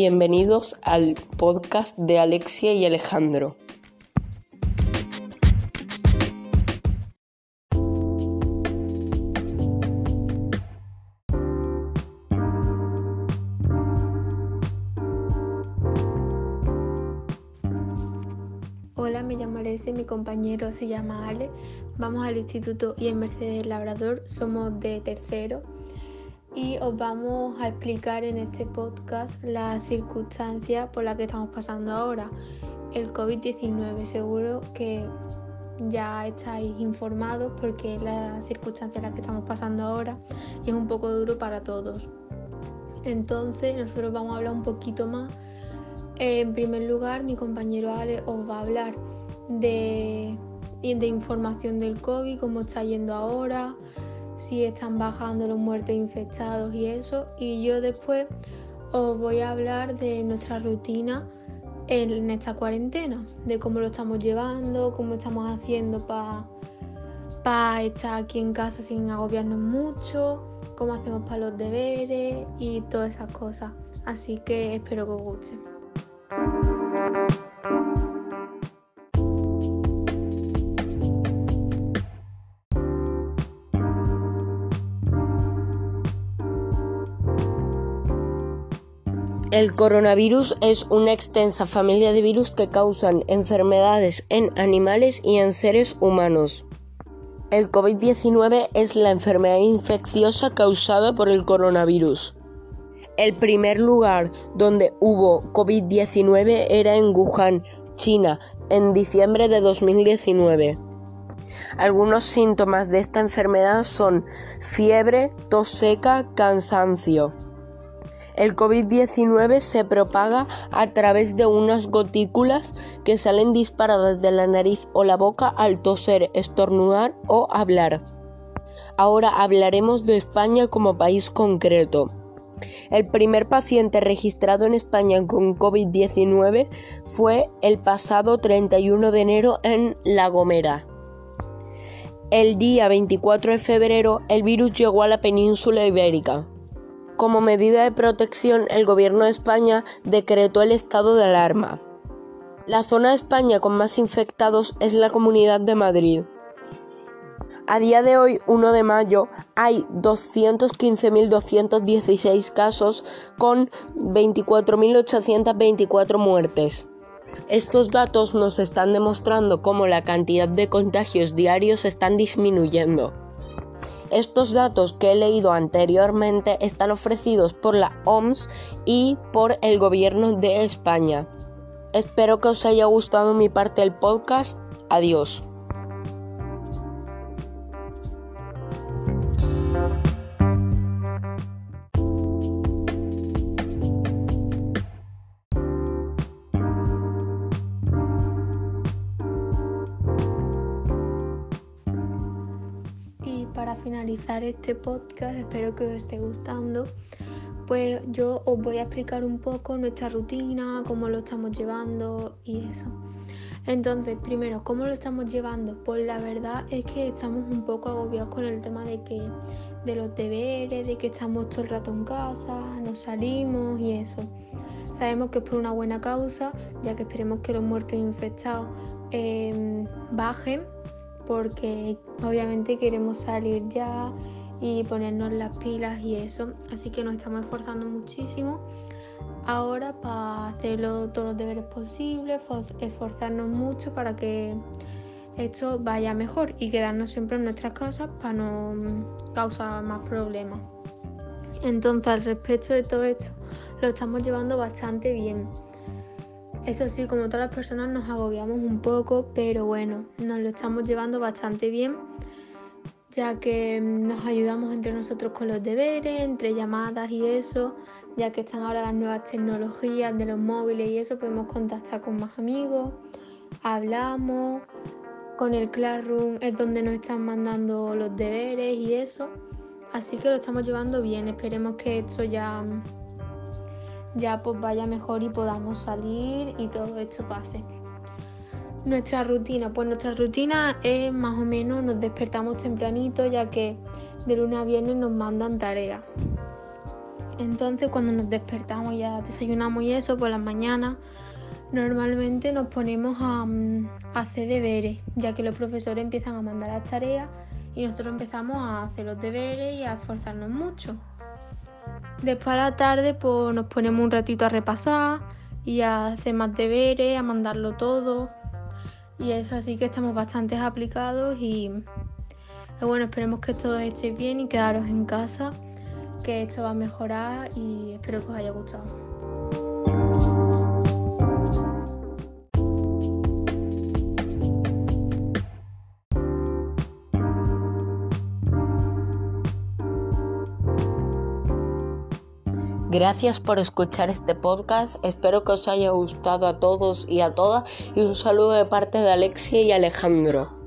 Bienvenidos al podcast de Alexia y Alejandro. Hola, me llamo Alexia, mi compañero se llama Ale. Vamos al instituto y en Mercedes Labrador, somos de tercero y os vamos a explicar en este podcast las circunstancias por las que estamos pasando ahora, el COVID-19. Seguro que ya estáis informados porque es la circunstancia en la que estamos pasando ahora es un poco duro para todos. Entonces nosotros vamos a hablar un poquito más. En primer lugar, mi compañero Ale os va a hablar de, de información del COVID, cómo está yendo ahora, si están bajando los muertos infectados y eso. Y yo después os voy a hablar de nuestra rutina en esta cuarentena, de cómo lo estamos llevando, cómo estamos haciendo para estar aquí en casa sin agobiarnos mucho, cómo hacemos para los deberes y todas esas cosas. Así que espero que os guste. El coronavirus es una extensa familia de virus que causan enfermedades en animales y en seres humanos. El COVID-19 es la enfermedad infecciosa causada por el coronavirus. El primer lugar donde hubo COVID-19 era en Wuhan, China, en diciembre de 2019. Algunos síntomas de esta enfermedad son fiebre, tos seca, cansancio. El COVID-19 se propaga a través de unas gotículas que salen disparadas de la nariz o la boca al toser, estornudar o hablar. Ahora hablaremos de España como país concreto. El primer paciente registrado en España con COVID-19 fue el pasado 31 de enero en La Gomera. El día 24 de febrero el virus llegó a la península ibérica. Como medida de protección, el gobierno de España decretó el estado de alarma. La zona de España con más infectados es la Comunidad de Madrid. A día de hoy, 1 de mayo, hay 215.216 casos con 24.824 muertes. Estos datos nos están demostrando cómo la cantidad de contagios diarios están disminuyendo. Estos datos que he leído anteriormente están ofrecidos por la OMS y por el gobierno de España. Espero que os haya gustado mi parte del podcast. Adiós. Este podcast, espero que os esté gustando, pues yo os voy a explicar un poco nuestra rutina, cómo lo estamos llevando y eso. Entonces, primero, ¿cómo lo estamos llevando? Pues la verdad es que estamos un poco agobiados con el tema de que de los deberes, de que estamos todo el rato en casa, no salimos y eso. Sabemos que es por una buena causa, ya que esperemos que los muertos infectados eh, bajen porque obviamente queremos salir ya y ponernos las pilas y eso. Así que nos estamos esforzando muchísimo ahora para hacer todos los deberes posibles, esforzarnos mucho para que esto vaya mejor y quedarnos siempre en nuestras casas para no causar más problemas. Entonces, al respecto de todo esto, lo estamos llevando bastante bien. Eso sí, como todas las personas nos agobiamos un poco, pero bueno, nos lo estamos llevando bastante bien, ya que nos ayudamos entre nosotros con los deberes, entre llamadas y eso, ya que están ahora las nuevas tecnologías de los móviles y eso, podemos contactar con más amigos, hablamos, con el Classroom es donde nos están mandando los deberes y eso, así que lo estamos llevando bien, esperemos que esto ya ya pues vaya mejor y podamos salir y todo esto pase. Nuestra rutina, pues nuestra rutina es más o menos nos despertamos tempranito ya que de lunes a viernes nos mandan tareas. Entonces cuando nos despertamos ya desayunamos y eso por las mañanas, normalmente nos ponemos a, mm, a hacer deberes, ya que los profesores empiezan a mandar las tareas y nosotros empezamos a hacer los deberes y a esforzarnos mucho. Después a la tarde pues nos ponemos un ratito a repasar y a hacer más deberes, a mandarlo todo. Y eso así que estamos bastante aplicados y bueno, esperemos que todos estéis bien y quedaros en casa, que esto va a mejorar y espero que os haya gustado. Gracias por escuchar este podcast, espero que os haya gustado a todos y a todas y un saludo de parte de Alexia y Alejandro.